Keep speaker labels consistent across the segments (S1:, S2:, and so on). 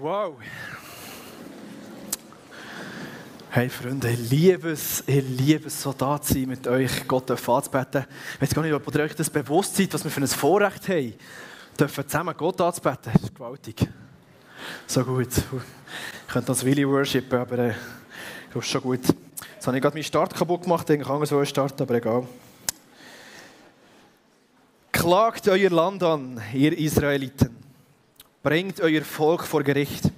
S1: Wow. Hey Freunde, ich liebe es, ich liebe es, so da zu sein, mit euch Gott anzubeten. Ich weiß gar nicht, ob ihr euch das bewusst seid, was wir für ein Vorrecht haben, dürfen zusammen Gott anzubeten. Das ist gewaltig. So gut. Ich könnte das Willi worshipen, aber äh, das ist schon gut. Jetzt habe ich gerade meinen Start kaputt gemacht, ich kann so starten, aber egal. Klagt euer Land an, ihr Israeliten. Bringt euer Volk vor Gericht.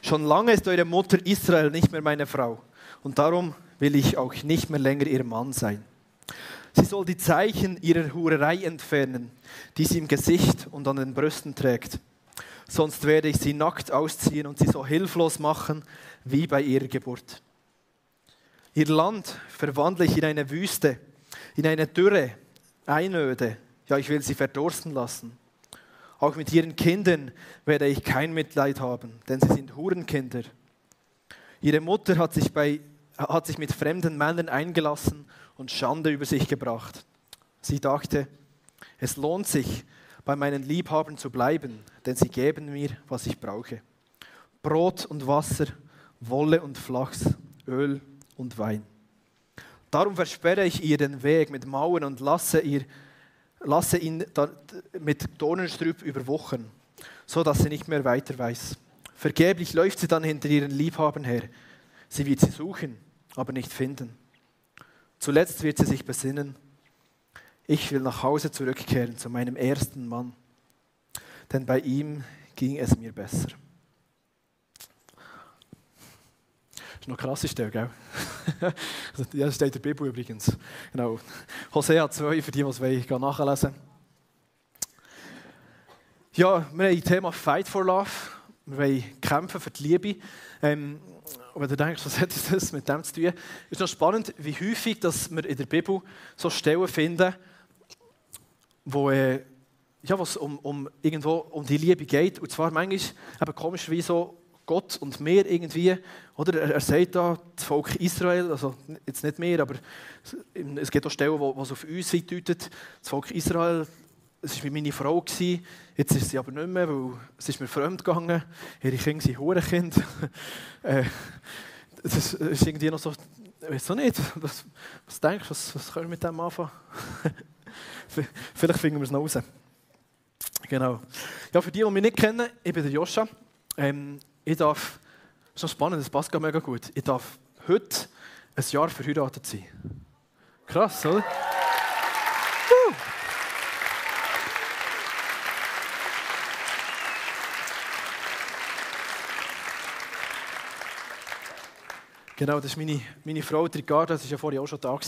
S1: Schon lange ist eure Mutter Israel nicht mehr meine Frau und darum will ich auch nicht mehr länger ihr Mann sein. Sie soll die Zeichen ihrer Hurerei entfernen, die sie im Gesicht und an den Brüsten trägt. Sonst werde ich sie nackt ausziehen und sie so hilflos machen wie bei ihrer Geburt. Ihr Land verwandle ich in eine Wüste, in eine Dürre, Einöde. Ja, ich will sie verdursten lassen. Auch mit ihren Kindern werde ich kein Mitleid haben, denn sie sind Hurenkinder. Ihre Mutter hat sich, bei, hat sich mit fremden Männern eingelassen und Schande über sich gebracht. Sie dachte, es lohnt sich, bei meinen Liebhabern zu bleiben, denn sie geben mir, was ich brauche. Brot und Wasser, Wolle und Flachs, Öl und Wein. Darum versperre ich ihr den Weg mit Mauern und lasse ihr lasse ihn mit Dornenstrüb über Wochen, so dass sie nicht mehr weiter weiß. Vergeblich läuft sie dann hinter ihren Liebhabern her. Sie wird sie suchen, aber nicht finden. Zuletzt wird sie sich besinnen, ich will nach Hause zurückkehren zu meinem ersten Mann, denn bei ihm ging es mir besser. Das ist noch eine krasse Stelle, gell? ja, das steht in der Bibel übrigens. Genau. Hosea 2, für die, die es wollen, nachlesen Ja, wir haben das Thema Fight for Love. Wir wollen kämpfen für die Liebe. Ähm, wenn du denkst, was hat das mit dem zu tun? Es ist noch spannend, wie häufig dass wir in der Bibel so Stellen finden, wo äh, ja, um, um, irgendwo um die Liebe geht. Und zwar manchmal eben komisch so Gott und mir irgendwie, oder? Er, er sagt da, das Volk Israel, also jetzt nicht mehr, aber es gibt auch Stellen, wo, es auf uns deutet. Das Volk Israel, es war meine Frau, gewesen, jetzt ist sie aber nicht mehr, weil es ist mir fremd gegangen. Ihre Kinder sind Hurenkind. äh, das ist irgendwie noch so, ich weiß auch nicht, was, was denkst du, was, was können wir mit dem anfangen? Vielleicht finden wir es noch raus. Genau. Ja, für die, die mich nicht kennen, ich bin der Joscha. Ähm, ich darf, noch spannend, das passt mega gut, ich darf heute ein Jahr verheiratet sein. Krass, oder? Genau, das ist meine, meine Frau, Ricarda, das war ja vorher auch schon da.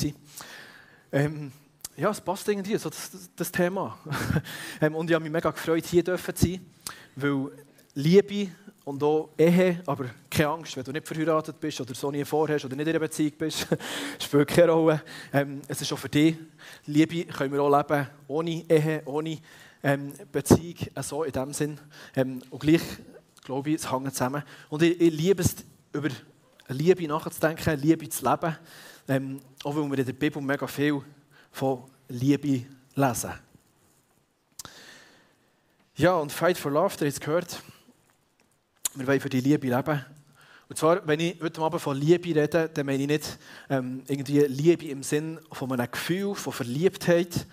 S1: Ähm, ja, es passt irgendwie, so das, das, das Thema. ähm, und ich habe mich mega gefreut, hier zu sein, weil Liebe und auch Ehe, aber keine Angst, wenn du nicht verheiratet bist oder so nie vorhast oder nicht in einer Beziehung bist, spielt keine Rolle. Ähm, es ist auch für dich. Liebe können wir auch leben ohne Ehe, ohne ähm, Beziehung, äh, so in dem Sinn. Ähm, und gleich, glaube ich, es hängt zusammen. Und ich, ich liebe es, über Liebe nachzudenken, Liebe zu leben. Ähm, auch weil wir in der Bibel mega viel von Liebe lesen. Ja, und Fight for Love, ihr habt es gehört, wir wollen für die Liebe leben. Und zwar, wenn ich heute Abend von Liebe rede, dann meine ich nicht ähm, irgendwie Liebe im Sinn von einem Gefühl, von Verliebtheit.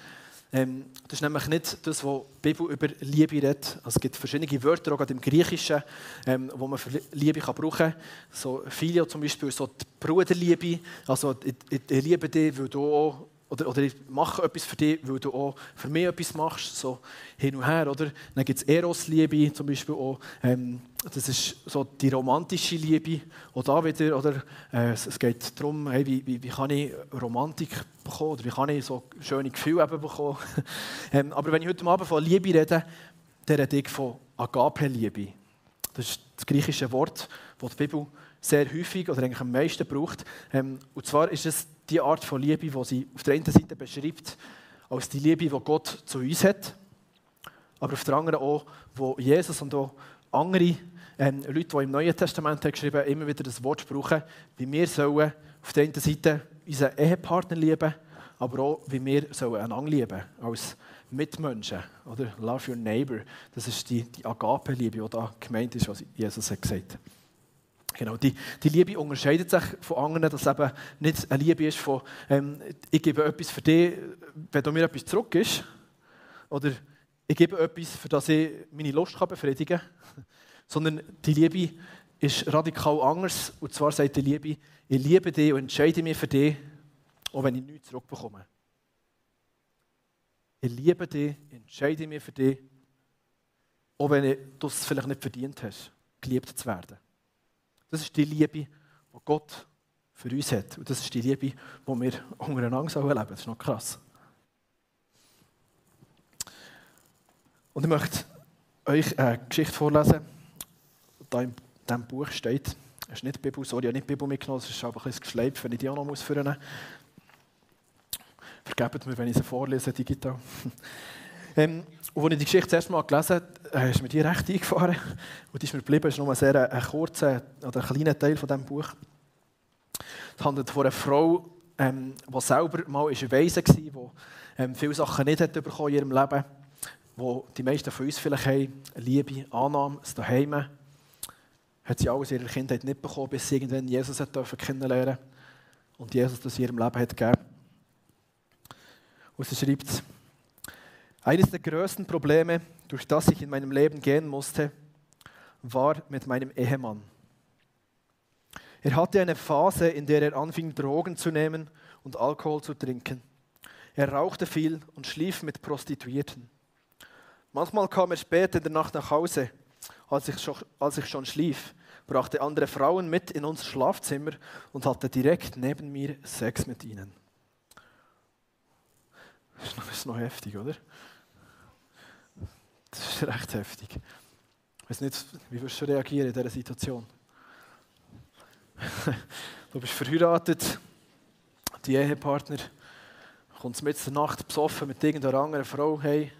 S1: Ähm, das ist nämlich nicht das, was die Bibel über Liebe redet. Also es gibt verschiedene Wörter, auch im Griechischen, ähm, wo man für Liebe kann brauchen kann. So Filio zum Beispiel, so die Bruderliebe. Also ich, ich, ich liebe dich, weil du auch oder, oder ich mache etwas für dich, weil du auch für mich etwas machst, so hin und her, oder? Dann gibt es Eros-Liebe zum Beispiel auch, ähm, das ist so die romantische Liebe, auch da wieder, oder? Äh, es, geht darum, hey, wie, wie, wie, kann ich Romantik bekommen, oder wie kann ich so schöne Gefühle eben bekommen. ähm, aber wenn ich heute Abend von Liebe rede, dann rede ich von Agape-Liebe. Das ist das griechische Wort, das die Bibel sehr häufig oder eigentlich am meisten braucht. Ähm, und zwar ist es die Art von Liebe, die sie auf der einen Seite beschreibt, als die Liebe, die Gott zu uns hat, aber auf der anderen auch, wo Jesus und auch andere ähm, Leute, die im Neuen Testament haben geschrieben immer wieder das Wort brauchen, wie wir sollen auf der einen Seite unseren Ehepartner lieben, aber auch, wie wir sollen einander lieben als Mitmenschen, oder? Love your neighbor. Das ist die, die Agape-Liebe, die da gemeint ist, was Jesus hat gesagt Genau, die, die Liebe unterscheidet sich von anderen, dass es eben nicht eine Liebe ist von, ähm, ich gebe etwas für dich, wenn du mir etwas zurückgibst, oder ich gebe etwas, für das ich meine Lust kann befriedigen kann, sondern die Liebe ist radikal anders. Und zwar sagt die Liebe, ich liebe dich und entscheide mich für dich, auch wenn ich nichts zurückbekomme. Ich liebe dich, ich entscheide mich für dich, auch wenn du es vielleicht nicht verdient hast, geliebt zu werden. Das ist die Liebe, die Gott für uns hat. Und das ist die Liebe, die wir untereinander erleben. Das ist noch krass. Und ich möchte euch eine Geschichte vorlesen. Da in diesem Buch steht, es ist nicht die Bibel, sorry, ich habe nicht die Bibel mitgenommen, es ist aber ein bisschen wenn ich die auch noch ausführen muss. Vergebt mir, wenn ich sie vorlese, digital. Ähm, als ich die Geschichte das erste Mal gelesen habe, ist mir die recht eingefahren. Und die ist mir geblieben, ist nur ein sehr ein kurzer oder ein kleiner Teil von diesem Buch. Es handelt von einer Frau, ähm, die selber mal eine Weise war, die ähm, viele Sachen nicht hat bekommen in ihrem Leben, wo die meisten von uns vielleicht haben, Liebe, Annahme, das Daheim, hat sie alles in ihrer Kindheit nicht bekommen, bis sie irgendwann Jesus hat kennenlernen und Jesus das in ihrem Leben hat gegeben. Und sie schreibt, eines der größten Probleme, durch das ich in meinem Leben gehen musste, war mit meinem Ehemann. Er hatte eine Phase, in der er anfing, Drogen zu nehmen und Alkohol zu trinken. Er rauchte viel und schlief mit Prostituierten. Manchmal kam er spät in der Nacht nach Hause, als ich, schon, als ich schon schlief, brachte andere Frauen mit in unser Schlafzimmer und hatte direkt neben mir Sex mit ihnen. Das ist noch heftig, oder? Das ist recht heftig. Ich weiß nicht, wie wirst du reagieren in dieser Situation? Du bist verheiratet, die Ehepartner kommt mit der Nacht besoffen mit irgendeiner anderen Frau hey,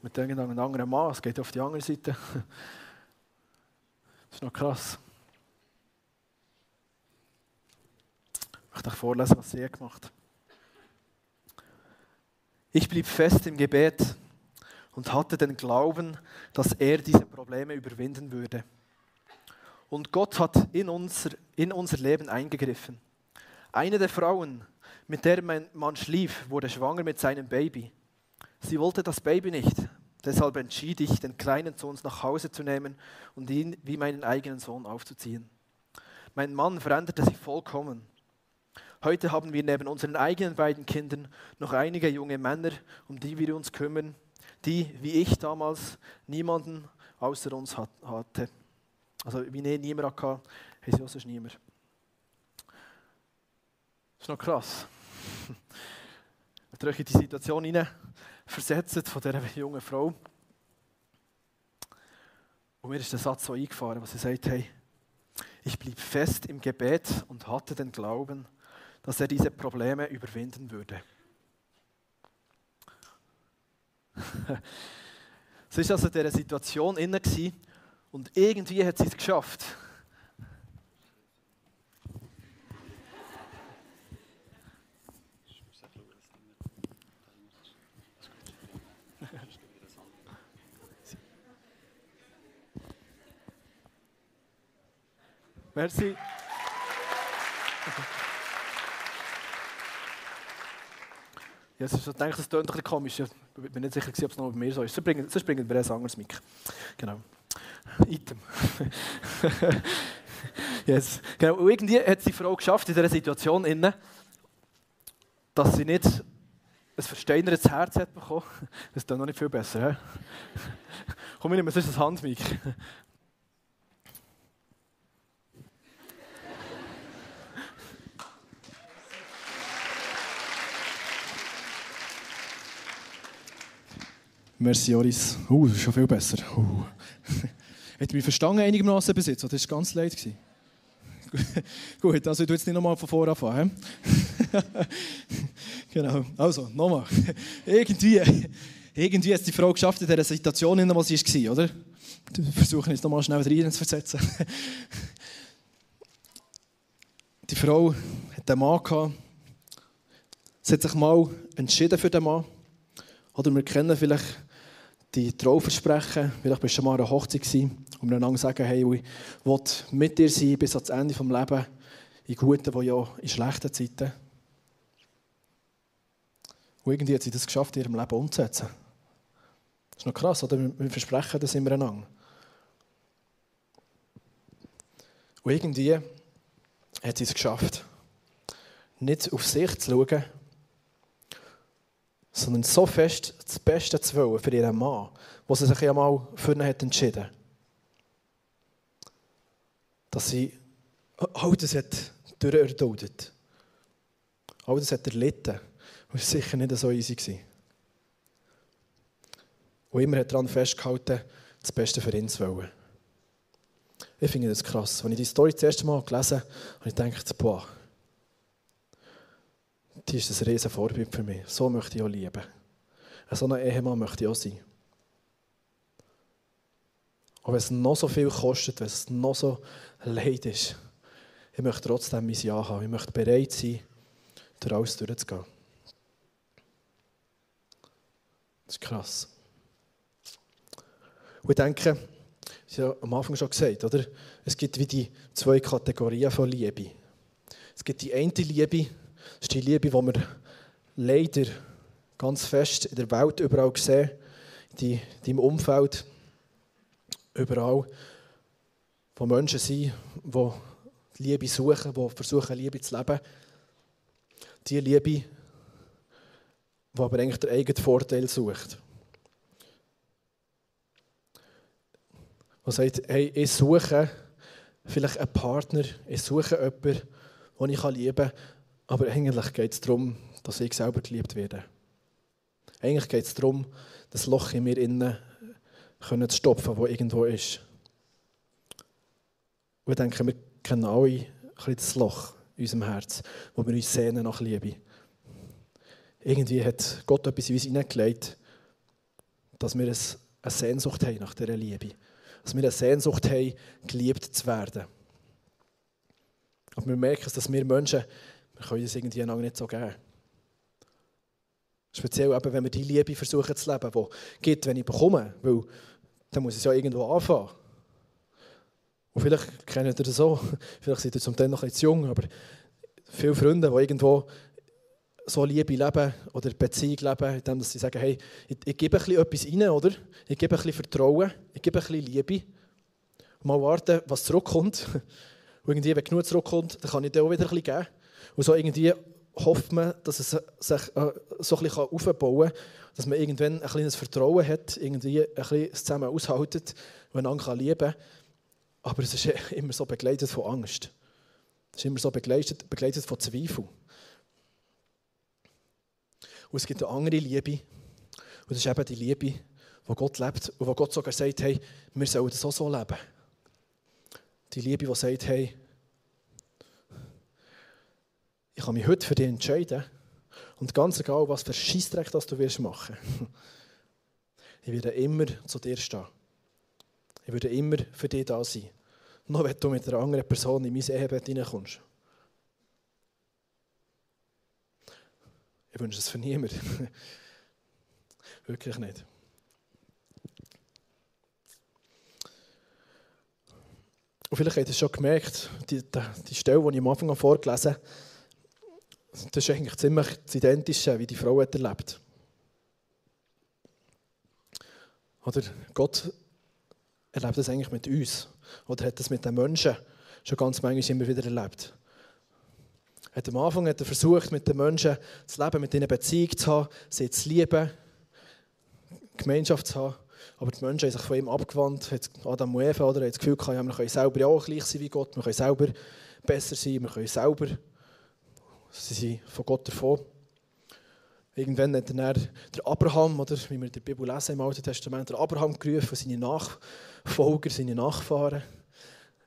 S1: mit irgendeinem anderen Mann, es geht auf die andere Seite. Das ist noch krass. Ich möchte euch vorlesen, was sie gemacht hat. Ich blieb fest im Gebet und hatte den Glauben, dass er diese Probleme überwinden würde. Und Gott hat in unser, in unser Leben eingegriffen. Eine der Frauen, mit der mein Mann schlief, wurde schwanger mit seinem Baby. Sie wollte das Baby nicht. Deshalb entschied ich, den Kleinen zu uns nach Hause zu nehmen und ihn wie meinen eigenen Sohn aufzuziehen. Mein Mann veränderte sich vollkommen. Heute haben wir neben unseren eigenen beiden Kindern noch einige junge Männer, um die wir uns kümmern, die, wie ich damals, niemanden außer uns hatte. Also wie ich niemand hatte, haben sie auch sonst niemand. Das ist noch krass. Wenn ihr euch in die Situation hinein versetzt von dieser jungen Frau. Und mir ist der Satz so eingefahren, was sie sagt, hey, ich blieb fest im Gebet und hatte den Glauben, dass er diese Probleme überwinden würde. sie war also in dieser Situation inne und irgendwie hat sie es geschafft. Merci. Ja, ich denke, das klingt ein bisschen komisch. Ich bin nicht sicher, ob es noch bei mir so ist. Sonst bringen, sonst bringen wir ein anderes Mic. Genau. Item. yes. genau. Und irgendwie hat die Frau geschafft in dieser Situation, innen, dass sie nicht ein versteinertes Herz hat bekommen. Das ist dann noch nicht viel besser. Komm, ich nehme sonst ein Handmic. Merci, Joris. Uh, das ist schon viel besser. Uh. Hat mich verstanden einigermaßen bis jetzt? Das war ganz leid. Gut, also ich tue jetzt nicht nochmal von vorne anfangen. genau, also nochmal. irgendwie, irgendwie hat die Frau geschafft in dieser Situation, in der sie war, oder? Wir versuchen jetzt nochmal schnell rein zu versetzen. die Frau hat einen Mann gehabt. Sie hat sich mal entschieden für den Mann Oder wir kennen vielleicht die Trauversprechen. Vielleicht bist du schon mal an einer Hochzeit gewesen, und wir einander sagen, hey, ich will mit dir sein bis ans Ende des Lebens, in guten, wie ja in schlechten Zeiten. Und irgendwie hat sie das geschafft, in ihrem Leben umzusetzen. Das ist noch krass, oder? Wir versprechen das immer einander. Und irgendwie hat sie es geschafft, nicht auf sich zu schauen, sondern so fest das Beste zu wollen für ihren Mann, was sie sich ja mal für ihn hat entschieden dass sie all das hat durcherduldet. All das hat erlitten. Und es war sicher nicht so easy. Gewesen. Und immer hat daran festgehalten, das Beste für ihn zu wollen. Ich finde das krass. Als ich die Story das erste Mal gelesen habe, habe ich gedacht, boah, die ist ein riesen Vorbild für mich. So möchte ich auch lieben. So ein Ehemann möchte ich auch sein. Auch wenn es noch so viel kostet, wenn es noch so leid ist, ich möchte trotzdem mein Ja haben. Ich möchte bereit sein, durch alles durchzugehen. Das ist krass. Und ich denke, ich habe ja am Anfang schon gesagt, oder? Es gibt wie die zwei Kategorien von Liebe. Es gibt die eine Liebe, das ist die Liebe, die wir leider ganz fest in der Welt überall sehen, die im Umfeld überall, wo Menschen sind, die Liebe suchen, die versuchen, Liebe zu leben. Die Liebe, die aber eigentlich den eigenen Vorteil sucht. Die sagt, hey, ich suche vielleicht einen Partner, ich suche jemanden, den ich lieben kann, aber eigentlich geht es darum, dass ich selber geliebt werde. Eigentlich geht es darum, das Loch in mir innen zu stopfen, das irgendwo ist. Und ich denke, wir kennen alle das Loch in unserem Herz, wo wir uns sehnen nach Liebe. Irgendwie hat Gott etwas in uns hineingelegt, dass wir eine Sehnsucht haben nach dieser Liebe. Dass wir eine Sehnsucht haben, geliebt zu werden. Aber wir merken, dass wir Menschen, wir können das irgendwie nicht so geben. Speziell eben, wenn wir die Liebe versuchen zu leben, die gibt, wenn ich bekomme. Weil dann muss es ja irgendwo anfangen. Und vielleicht kennt ihr das so, vielleicht seid ihr zum Teil noch etwas jung, aber viele Freunde, die irgendwo so Liebe leben oder Beziehung leben, indem sie sagen, hey, ich, ich gebe ein bisschen etwas rein, oder? Ich gebe ein bisschen Vertrauen, ich gebe ein bisschen Liebe. Mal warten, was zurückkommt. Und irgendwie, wenn genug zurückkommt, dann kann ich dir auch wieder ein bisschen geben. Und so irgendwie hofft man, dass es sich äh, so ein bisschen aufbauen kann, dass man irgendwann ein kleines Vertrauen hat, irgendwie ein bisschen zusammen aushaltet und einander lieben kann. Aber es ist immer so begleitet von Angst. Es ist immer so begleitet, begleitet von Zweifel. Und es gibt eine andere Liebe. Und das ist eben die Liebe, wo Gott lebt und wo Gott sogar sagt, hey, wir sollen das auch so leben. Die Liebe, die sagt, hey, ich kann mich heute für dich entscheiden und ganz egal, was für Scheissdreck das du wirst machen, ich werde immer zu dir stehen. Ich würde immer für dich da sein. Nur wenn du mit einer anderen Person in mein Ehebett reinkommst. Ich wünsche es für niemanden. Wirklich nicht. Und vielleicht habt ihr es schon gemerkt, die, die, die Stelle, die ich am Anfang vorgelesen habe, das ist eigentlich ziemlich das Identische, wie die Frau hat erlebt. Oder Gott erlebt das eigentlich mit uns. Oder hat das mit den Menschen schon ganz manchmal immer wieder erlebt. Hat am Anfang hat er versucht, mit den Menschen zu leben, mit ihnen Beziehung zu haben, sie zu lieben, Gemeinschaft zu haben. Aber die Menschen haben sich von ihm abgewandt. Adam und Eva oder, haben das Gefühl gehabt, ja, wir können selber auch gleich sein wie Gott, wir können selber besser sein, wir können selber Sie sind von Gott davon. Irgendwann hat er der Abraham, oder wie wir in der Bibel lesen im Alten Testament, der Abraham gerufen, seine Nachfolger, seine Nachfahren.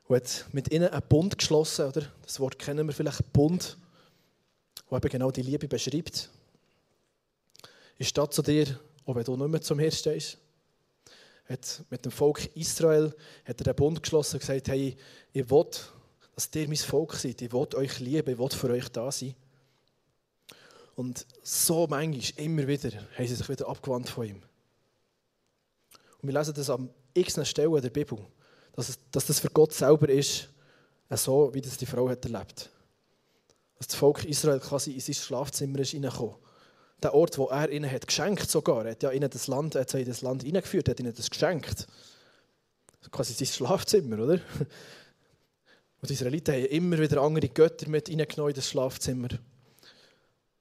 S1: Und hat mit ihnen einen Bund geschlossen. Oder? Das Wort kennen wir vielleicht, Bund, wo eben genau die Liebe beschreibt. Ich stehe zu dir, auch wenn du nicht mehr zu mir stehst. Hat mit dem Volk Israel hat er einen Bund geschlossen und gesagt, hey, ich will, dass ihr mein Volk seid. Ich will euch lieben, ich will für euch da sein.
S2: Und so manchmal, immer wieder, haben sie sich wieder abgewandt von ihm. Und wir lesen das an x Stellen der Bibel, dass, es, dass das für Gott selber ist, so wie das die Frau hat erlebt. Dass das Volk Israel quasi in sein Schlafzimmer ist reingekommen. Der Ort, wo er ihnen hat geschenkt sogar, er hat ja ihnen das Land, er hat das Land hineingeführt, hat ihnen das geschenkt. Quasi sein Schlafzimmer, oder? Und die Israeliten haben immer wieder andere Götter mit reingenommen in das Schlafzimmer.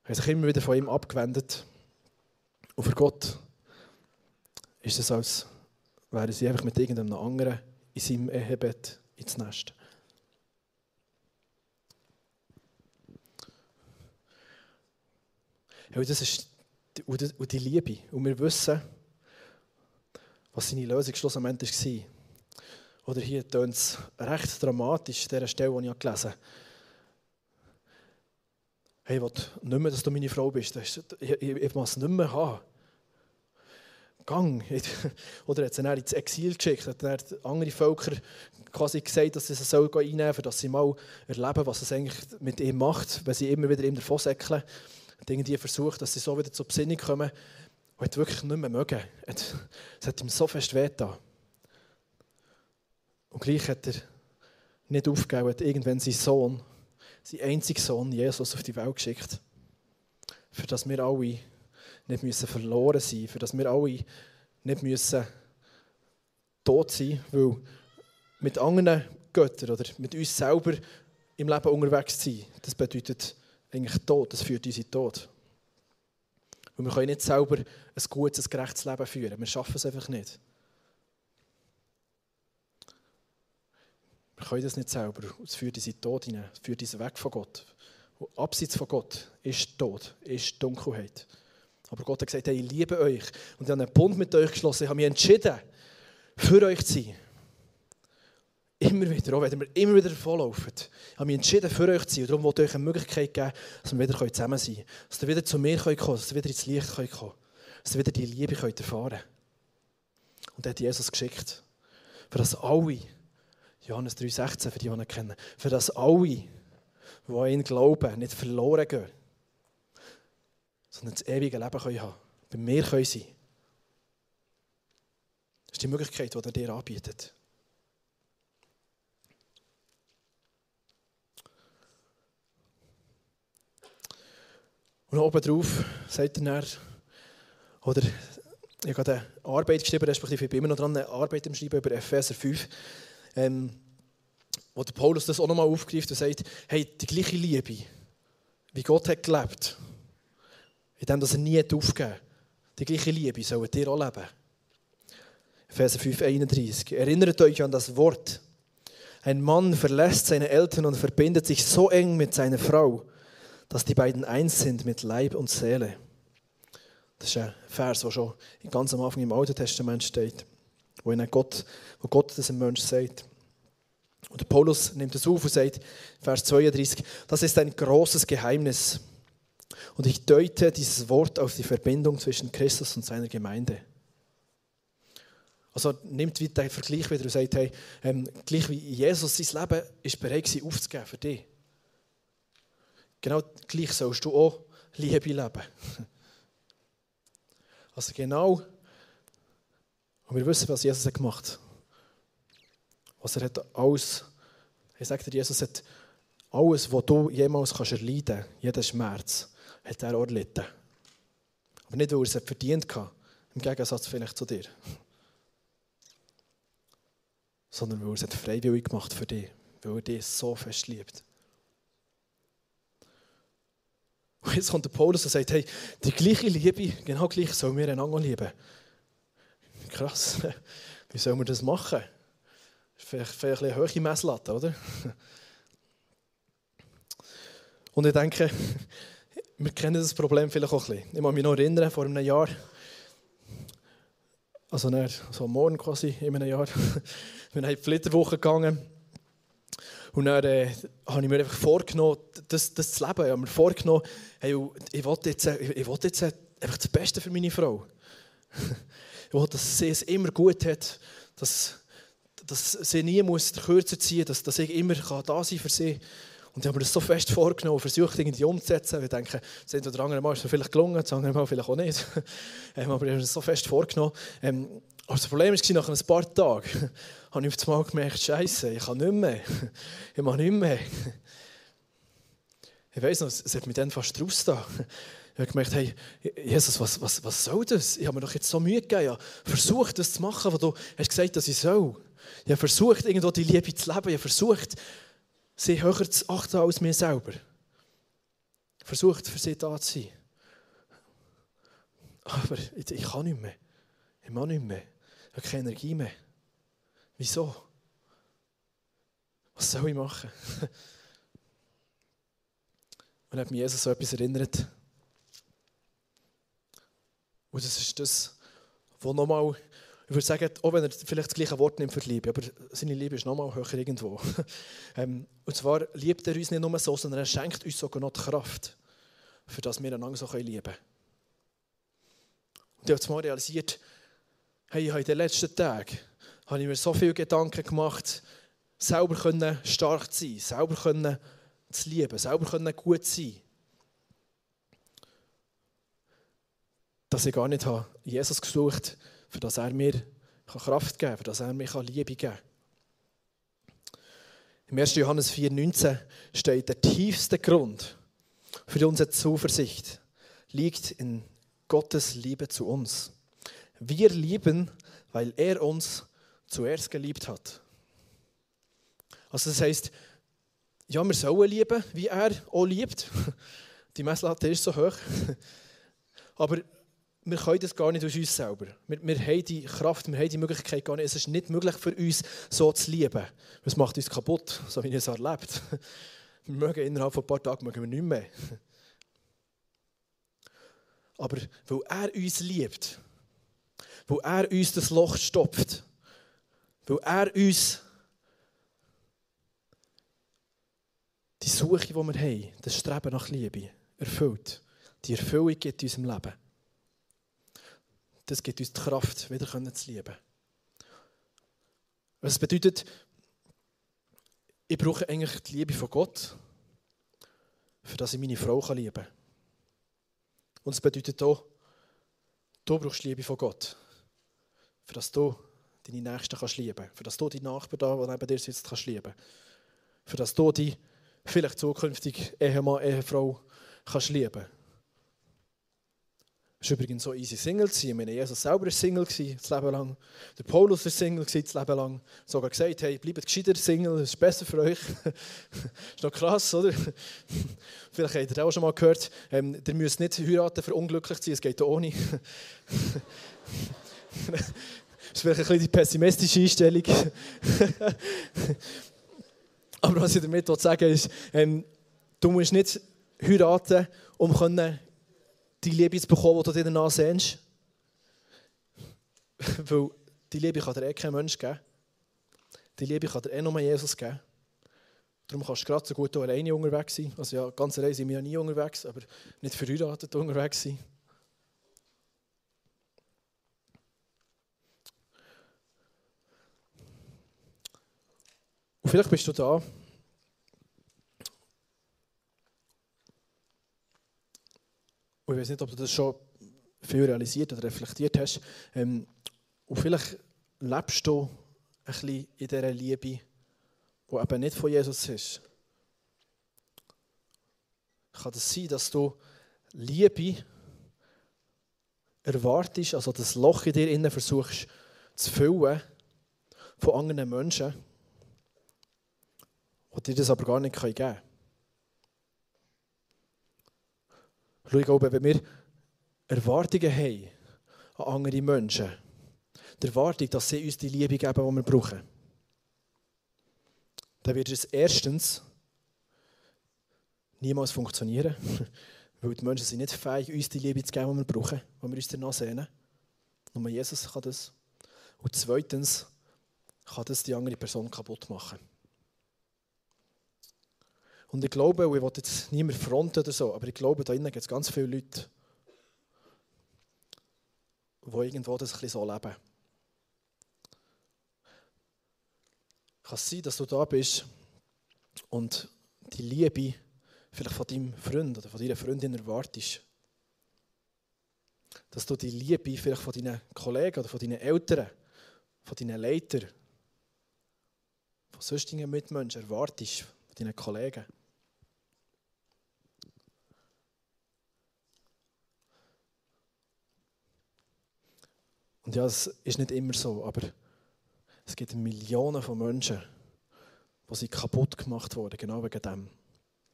S2: Haben sich immer wieder von ihm abgewendet. Und für Gott ist es, als wären sie einfach mit irgendeinem anderen in seinem Ehebett ins Nest. Ja, das ist und die Liebe. Und wir wissen, was seine Lösung schlussendlich war. Oder hier tönt es recht dramatisch, dieser Stelle, die ich gelesen habe. Hey, ich will nicht mehr, dass du meine Frau bist. Ich, ich, ich muss es nicht mehr haben. Gang. Oder hat sie dann ins Exil geschickt, hat dann andere Völker quasi gesagt, dass sie es einnehmen sollen, damit sie mal erleben, was es eigentlich mit ihm macht, wenn sie immer wieder ihm davon säckeln. Hat irgendwie versucht, dass sie so wieder zur Besinnung kommen und hat wirklich nicht mehr mögen. Es hat ihm so fest wehgetan. Und gleich hat er nicht aufgegeben, hat irgendwann seinen Sohn, seinen einzigen Sohn, Jesus, auf die Welt geschickt. Für das wir alle nicht müssen verloren sein müssen, für das wir alle nicht müssen tot sein weil mit anderen Göttern oder mit uns selber im Leben unterwegs sein, das bedeutet eigentlich Tod, das führt uns in Tod. Und wir können nicht selber ein gutes, gerechtes Leben führen. Wir schaffen es einfach nicht. Wir können das nicht selber. Es führt uns in den Tod hinein. Es führt uns weg von Gott. Und abseits von Gott ist Tod, ist Dunkelheit. Aber Gott hat gesagt, hey, ich liebe euch. Und ich habe einen Bund mit euch geschlossen. Ich habe mich entschieden, für euch zu sein. Immer wieder, auch wenn wir immer wieder davonlaufen. Ich habe mich entschieden, für euch zu sein. Und darum wollte ich euch eine Möglichkeit geben, dass wir wieder zusammen sein können. Dass ihr wieder zu mir kommen könnt, dass ihr wieder ins Licht kommen könnt. Dass ihr wieder die Liebe erfahren könnt. Und er hat Jesus geschickt. Für das alle, Johannes 3,16, für die, die ihn kennen, für das alle, die an ihn glauben, nicht verloren gehen, sondern das ewige Leben haben können. Bei mir können sein. Das ist die Möglichkeit, die er dir anbietet. Und oben drauf sagt er dann, oder ich habe eine Arbeit geschrieben, respektive ich bin immer noch dran, eine Arbeit im Schreiben über Epheser 5, ähm, wo der Paulus das auch nochmal aufgreift und sagt, hey, die gleiche Liebe, wie Gott hat gelebt, indem er nie aufgegeben hat, die gleiche Liebe sollen dir auch leben. Epheser 5, 31. Erinnert euch an das Wort. Ein Mann verlässt seine Eltern und verbindet sich so eng mit seiner Frau, dass die beiden eins sind mit Leib und Seele. Das ist ein Vers, der schon ganz am Anfang im Alten Testament steht, wo, Gott, wo Gott das einem Menschen sagt. Und Paulus nimmt es auf und sagt, Vers 32, das ist ein großes Geheimnis. Und ich deute dieses Wort auf die Verbindung zwischen Christus und seiner Gemeinde. Also nimmt wieder den Vergleich wieder und sagt, hey, ähm, gleich wie Jesus sein Leben ist bereit war aufzugeben für dich. Genau gleich sollst du auch Liebe leben. Also genau, und wir wissen, was Jesus hat gemacht hat. Er hat alles, ich sage dir, Jesus hat alles, was du jemals kannst erleiden kannst, jeden Schmerz, hat er auch erlitten. Aber nicht, weil er es verdient hat, im Gegensatz vielleicht zu dir. Sondern weil er es freiwillig gemacht für dich, weil er dich so fest liebt. Und jetzt kommt der Paulus und sagt, hey, die gleiche Liebe, genau gleich sollen wir einander lieben. Krass, wie sollen wir das machen? Vielleicht, vielleicht eine hohe Messlatte, oder? Und ich denke, wir kennen das Problem vielleicht auch ein bisschen. Ich kann mich noch erinnern, vor einem Jahr, also nicht, so morgen quasi, in einem Jahr, wir sind in die Flitterwoche gegangen und dann äh, habe ich mir einfach vorgenommen, das, das zu leben. Ich habe mir vorgenommen, hey, ich will jetzt, ich will jetzt einfach das Beste für meine Frau. Ich will, dass sie es immer gut hat, dass, dass sie nie muss kürzer ziehen muss, dass, dass ich immer da sein kann für sie. Und ich habe mir das so fest vorgenommen versucht, irgendwie umzusetzen. Wir denken, das eine oder andere Mal ist mir vielleicht gelungen, das andere Mal vielleicht auch nicht. ähm, aber ich habe mir das so fest vorgenommen. Ähm, aber das Problem war, nach ein paar Tagen habe ich auf einmal gemerkt, Scheiße, ich kann nicht mehr. Ich mache nicht mehr. Ich weiß noch, es hat mich dann fast rausgetan. Ich habe gemerkt, hey, Jesus, was, was, was soll das? Ich habe mir doch jetzt so Mühe gegeben. Ich habe versucht, das zu machen, was du hast gesagt dass ich soll. Ich habe versucht, irgendwo die Liebe zu leben. Ich habe versucht, sie höher zu achten als mir selber. Versucht, für sie da zu sein. Aber ich, ich kann nicht mehr. Ich mache nicht mehr. Ich habe keine Energie mehr. Wieso? Was soll ich machen? Und hat mich Jesus so etwas erinnert. Und das ist das, wo nochmal ich würde sagen, auch wenn er vielleicht das gleiche Wort nimmt für die Liebe, aber seine Liebe ist nochmal höher irgendwo. ähm, und zwar liebt er uns nicht nur so, sondern er schenkt uns sogar noch die Kraft, für das wir einander so lieben können. Und ich habe mal realisiert, hey, in den letzten Tagen habe ich mir so viele Gedanken gemacht, selber können stark zu sein, selber können zu lieben, selber können gut sein. Dass ich gar nicht habe Jesus gesucht für das er mir Kraft geben kann, für das er mir Liebe geben kann. Im 1. Johannes 4,19 steht, der tiefste Grund für unsere Zuversicht liegt in Gottes Liebe zu uns. Wir lieben, weil er uns zuerst geliebt hat. Also das heißt, ja, wir sollen lieben, wie er auch liebt. Die Messlatte ist so hoch. Aber wir können das gar nicht aus uns selber. Wir, wir haben die Kraft, wir haben die Möglichkeit gar nicht. Es ist nicht möglich für uns, so zu lieben. Das macht uns kaputt, so wie ich es erlebt Wir mögen innerhalb von ein paar Tagen mögen wir nicht mehr. Aber weil er uns liebt, weil er uns das Loch stopft, weil er uns die Suche, die wir haben, das Streben nach Liebe erfüllt, die Erfüllung gibt in unserem Leben das gibt uns die Kraft, wieder zu lieben. Das bedeutet, ich brauche eigentlich die Liebe von Gott, für dass ich meine Frau lieben kann. Und es bedeutet auch, du brauchst die Liebe von Gott, für dass du deine Nächsten kannst lieben, für dass du die Nachbarn da, die neben dir sitzt, kannst lieben, für dass du die vielleicht zukünftig Ehemann, Ehefrau kannst lieben es war übrigens so easy Single. Ich meine, Jesus selber war Single das Leben lang. Der Paulus war Single das Leben lang. Sogar gesagt, hey, bleibt gescheiter Single, das ist besser für euch. das ist noch krass, oder? Vielleicht habt ihr auch schon mal gehört, ähm, ihr müsst nicht heiraten, für unglücklich zu sein, es geht auch ohne. das ist vielleicht ein bisschen die pessimistische Einstellung. Aber was ich damit sagen will, ist, ähm, du musst nicht heiraten, um können die Liebe zu bekommen, die du dir danach sehnst. Weil die Liebe kann dir eh kein Mensch geben. Die Liebe kann dir eh nur Jesus geben. Darum kannst du gerade so gut alleine unterwegs sein. Also ja, ganz alleine sind wir ja nie unterwegs, aber nicht verheiratet unterwegs sein. Und vielleicht bist du da Ich weiß nicht, ob du das schon viel realisiert oder reflektiert hast. Ähm, und vielleicht lebst du ein bisschen in dieser Liebe, die eben nicht von Jesus ist. Kann es das sein, dass du Liebe erwartest, also das Loch in dir innen versuchst zu füllen von anderen Menschen, die dir das aber gar nicht geben können? Schau, ich glaube, wenn wir Erwartungen haben an andere Menschen, die Erwartung, dass sie uns die Liebe geben, die wir brauchen, dann wird es erstens niemals funktionieren, weil die Menschen sind nicht fähig, uns die Liebe zu geben, die wir brauchen, die wir uns danach sehnen. Nur Jesus kann das. Und zweitens kann das die andere Person kaputt machen. Und ich glaube, ich will jetzt niemand fronten oder so, aber ich glaube, da innen gibt es ganz viele Leute, die irgendwo das ein bisschen so leben. Kann es sein, dass du da bist und die Liebe vielleicht von deinem Freund oder von deiner Freundin erwartest. Dass du die Liebe vielleicht von deinen Kollegen oder von deinen Eltern, von deinen Leitern, von sonstigen Mitmenschen erwartest, von deinen Kollegen. Und ja, es ist nicht immer so, aber es gibt Millionen von Menschen, die sind kaputt gemacht wurden, genau wegen dem.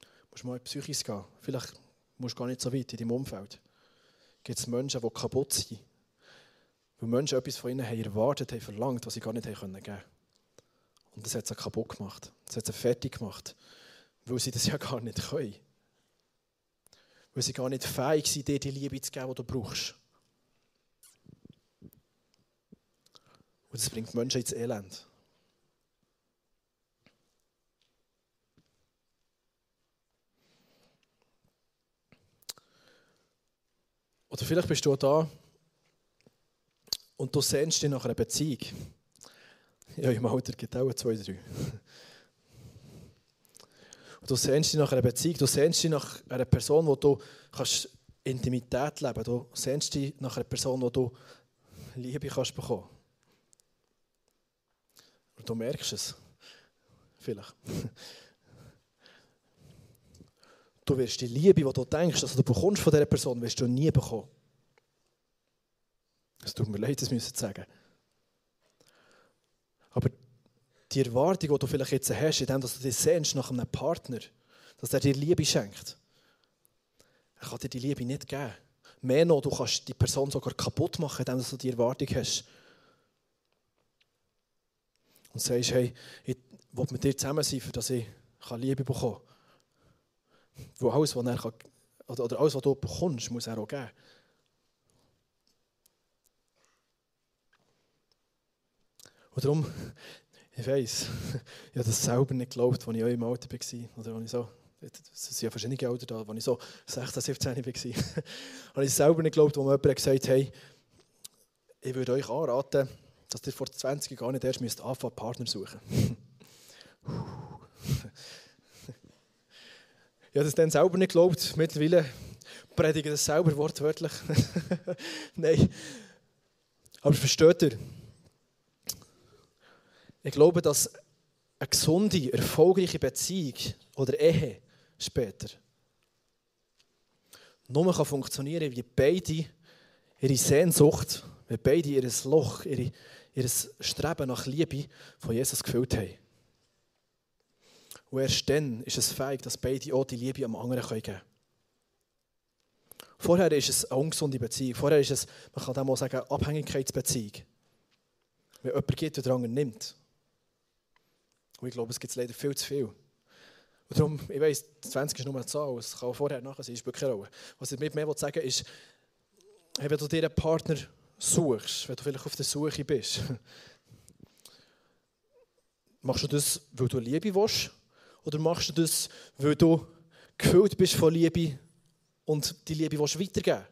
S2: Du musst mal in die Psychis gehen. Vielleicht musst du gar nicht so weit in deinem Umfeld. Gibt es Menschen, die kaputt sind, weil Menschen etwas von ihnen haben erwartet haben, verlangt, was sie gar nicht haben geben können. Und das hat sie kaputt gemacht. Das hat sie fertig gemacht, weil sie das ja gar nicht können. Weil sie gar nicht fähig sind, dir die Liebe zu geben, die du brauchst. Und das bringt Menschen ins Elend. Oder vielleicht bist du da und du sehnst dich nach einer Beziehung. Ja, im Alter gibt auch zwei, drei. Und du sehnst dich nach einer Beziehung, du sehnst dich nach einer Person, wo du kannst Intimität leben kannst. Du sehnst dich nach einer Person, wo du Liebe kannst bekommen Und du merkst es. Vielleicht. Du wirst die Liebe, die du denkst, dass du bekommst von dieser Person, wirst du nie bekommen. Es tut mir leid, das müssen sagen. Aber die Erwartung, die du vielleicht jetzt hast, indem dass du dich sehnst nach einem Partner, dass er dir Liebe schenkt, er kann dir die Liebe nicht geben. Mehr noch, du kannst die Person sogar kaputt machen, indem du die Erwartung hast. Und sagst, hey, ich will mit dir zusammen sein, für dass ich Liebe bekommen kann. Weil alles, was er kann, oder alles, was du bekommst, muss er auch geben. Und darum, ich weiss, ich habe das selber nicht geglaubt, als ich auch im Alter war. Oder ich so, es sind ja verschiedene Alter da, als ich so 16, 17 war. habe ich selber nicht geglaubt, als mir jemand gesagt hat, hey, ich würde euch anraten, dass ihr vor 20 gar nicht erst müsst anfangen, Partner suchen. Ich habe das dann selber nicht geglaubt. Mittlerweile predige ich das selber wortwörtlich. Nein. Aber versteht ihr? Ich glaube, dass eine gesunde, erfolgreiche Beziehung oder Ehe später nur kann funktionieren, wie beide ihre Sehnsucht, wie beide ihr Loch, ihre, ihr Streben nach Liebe von Jesus gefüllt haben. Und erst dann ist es fähig, dass beide auch die Liebe am anderen geben können. Vorher ist es eine ungesunde Beziehung. Vorher ist es, man kann auch sagen, eine Abhängigkeitsbeziehung. Wenn jemand geht und der andere nimmt. Und ich glaube, es gibt leider viel zu viel. Und darum, ich weiss, 20 ist nur eine Zahl, es kann auch vorher nachher sein, keine Rolle. Was ich mit mir sagen will, ist, wenn du dir einen Partner suchst, wenn du vielleicht auf der Suche bist, machst du das, weil du Liebe willst? Oder machst du das, weil du gefüllt bist von Liebe und die Liebe willst weitergeben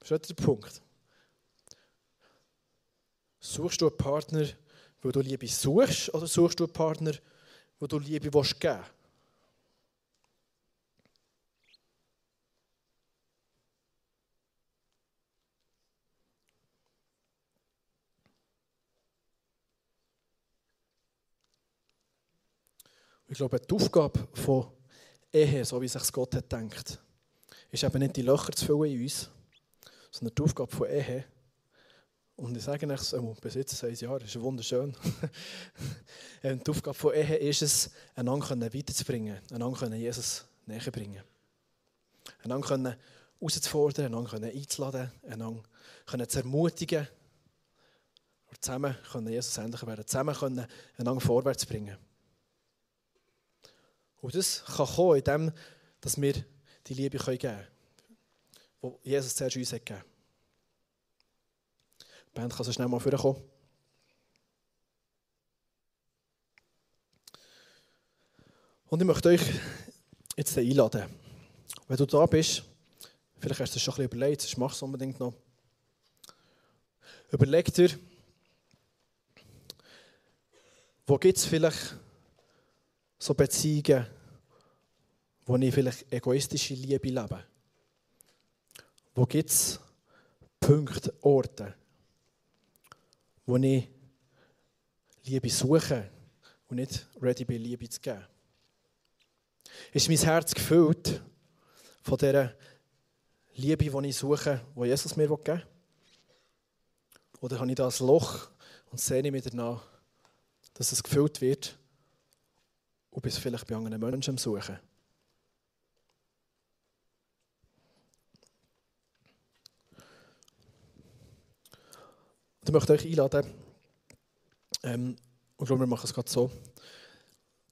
S2: Das ist der Punkt. Suchst du einen Partner, weil du Liebe suchst, oder suchst du einen Partner, wo du Liebe willst geben Ich glaube, die Aufgabe von Ehe, so wie sich Gott hat gedacht, ist eben nicht die Löcher zu füllen in uns, sondern die Aufgabe von Ehe. Und ich sage euch, oh, bis jetzt Jahr, das ist wunderschön. die Aufgabe von Ehe ist es, einander weiterzubringen, einander Jesus näher bringen. Einander herauszufordern, einander einzuladen, einander zu ermutigen, und zusammen können Jesus ähnlicher werden, zusammen einander vorwärts bringen. Und das kann kommen, indem dass wir die Liebe geben können, die Jesus zuerst uns hat gegeben Die Band kann so schnell mal vorkommen. Und ich möchte euch jetzt einladen. Wenn du da bist, vielleicht hast du es schon ein bisschen überlegt, sonst mach es unbedingt noch. Überleg dir, wo gibt es vielleicht so Beziehungen, wo ich vielleicht egoistische Liebe lebe? Wo gibt es Punkte, Orte, wo ich Liebe suche und nicht ready bin, Liebe zu geben? Ist mein Herz gefüllt von dieser Liebe, die ich suche, die Jesus mir geben will? Oder habe ich da ein Loch und sehne mich danach, dass es gefüllt wird und bis vielleicht bei anderen Menschen suchen? Und ich möchte euch einladen, ähm, ich glaube, wir machen es gerade so,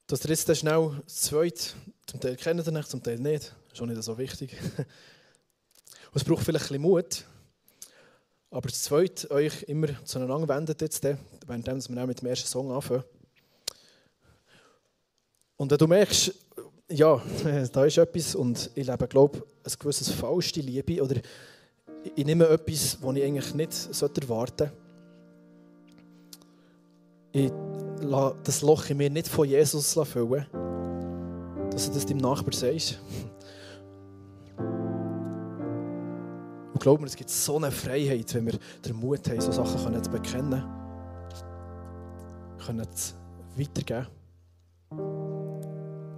S2: dass ihr jetzt schnell das Zweite, zum Teil kennt ihr nicht, zum Teil nicht, ist auch nicht so wichtig. Und es braucht vielleicht ein bisschen Mut, aber das Zweite euch immer zueinander wendet, jetzt, während wir auch mit dem ersten Song anfangen. Und wenn du merkst, ja, da ist etwas und ich lebe, glaube ich, ein gewisses falsche Liebe oder ich nehme etwas, das ich eigentlich nicht erwarten sollte. Ich lasse das Loch in mir nicht von Jesus füllen, dass du das deinem Nachbarn sagst. Und glaub mir, es gibt so eine Freiheit, wenn wir den Mut haben, so Sachen zu bekennen, können zu weitergeben.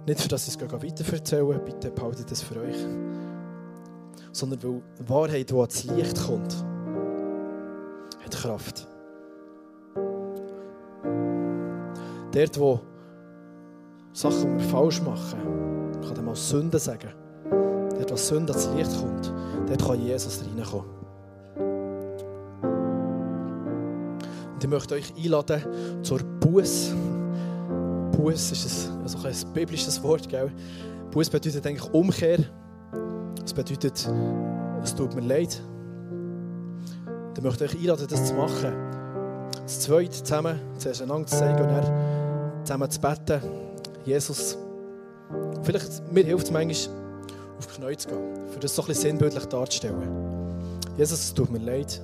S2: Nicht für das ich es weiter erzählen, bitte behaltet das für euch. Sondern weil Wahrheit, die ans Licht kommt, hat Kraft. Dort, wo Sachen, wir falsch machen, man kann dem mal Sünde sagen. Dort, wo Sünde ans Licht kommt, dort kann Jesus reinkommen. Und ich möchte euch einladen zur Buß. Buß ist ein, also ein biblisches Wort. Gell? Buß bedeutet eigentlich Umkehr. Es bedeutet, es tut mir leid. Ich möchte euch einladen, das zu machen. Das Zweite zusammen, zuerst einander zu zeigen und dann zusammen zu beten. Jesus, vielleicht mir hilft es manchmal, auf die Knie zu gehen, für das so ein bisschen sinnbildlich darzustellen. Jesus, es tut mir leid.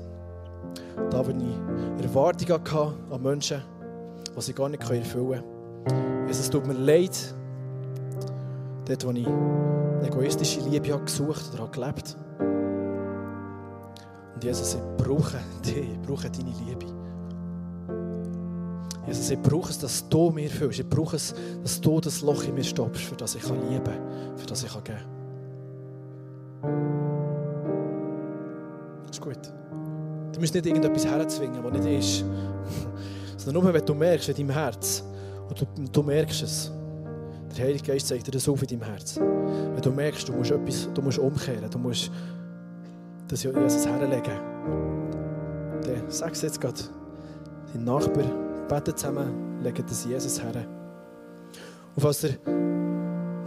S2: Da, wo ich Erwartungen hatte an Menschen, die sie gar nicht erfüllen können. Jesus, es tut mir leid, dort, wo ich egoistische Liebe habe gesucht oder habe gelebt Und Jesus, ich brauche dich, ich brauche deine Liebe. Jesus, ich brauche es, dass du mir fühlst. Ich brauche es, dass du das Loch in mir stoppst, für das ich lieben kann, für das ich geben kann. Ist gut. Du musst nicht irgendetwas herzwingen, was nicht ist. Sondern nur, wenn du merkst in deinem Herz, und du, du merkst es, der Heilige Geist zeigt dir das auf in deinem Herz. Wenn du merkst, du musst etwas, du musst umkehren, du musst das Jesus herlegen, dann sag es jetzt gerade deinem Nachbar, beten zusammen, legen das Jesus her. Und falls ihr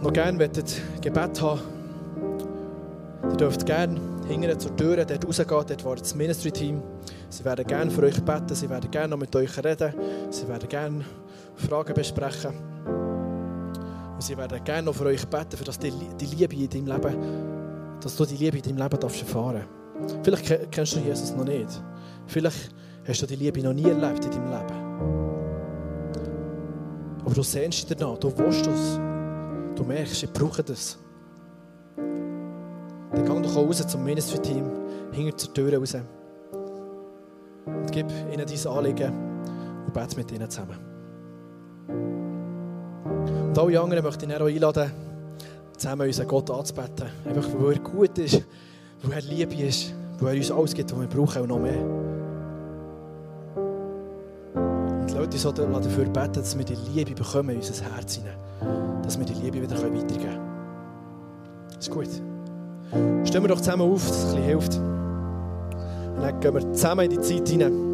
S2: noch gerne wollt, Gebet haben ihr dürft gerne hingern zur Tür, dort rausgehen, dort war das Ministry-Team. Sie werden gerne für euch beten, sie werden gerne noch mit euch reden, sie werden gerne Fragen besprechen. Und sie werden gerne noch für euch beten, für dass die, die Liebe in deinem Leben, dass du die Liebe in deinem Leben darfst erfahren Vielleicht kennst du Jesus noch nicht. Vielleicht hast du die Liebe noch nie erlebt in deinem Leben. Aber du sehnst dich danach, du willst es. Du merkst, ich brauche das. Dann geh doch raus zum Ministry-Team, hinter zur Tür raus. Und gib ihnen dein Anliegen und bete mit ihnen zusammen. Und alle anderen möchte ich auch einladen, zusammen unseren Gott anzubeten. Einfach, weil er gut ist, weil er Liebe ist, weil er uns alles gibt, was wir brauchen und noch mehr. Leute so dafür beten, dass wir die Liebe bekommen in unser Herz hinein. Dass wir die Liebe wieder weitergeben können. Ist gut. Stehen wir doch zusammen auf, dass es ein bisschen hilft. Und dann gehen wir zusammen in die Zeit hinein.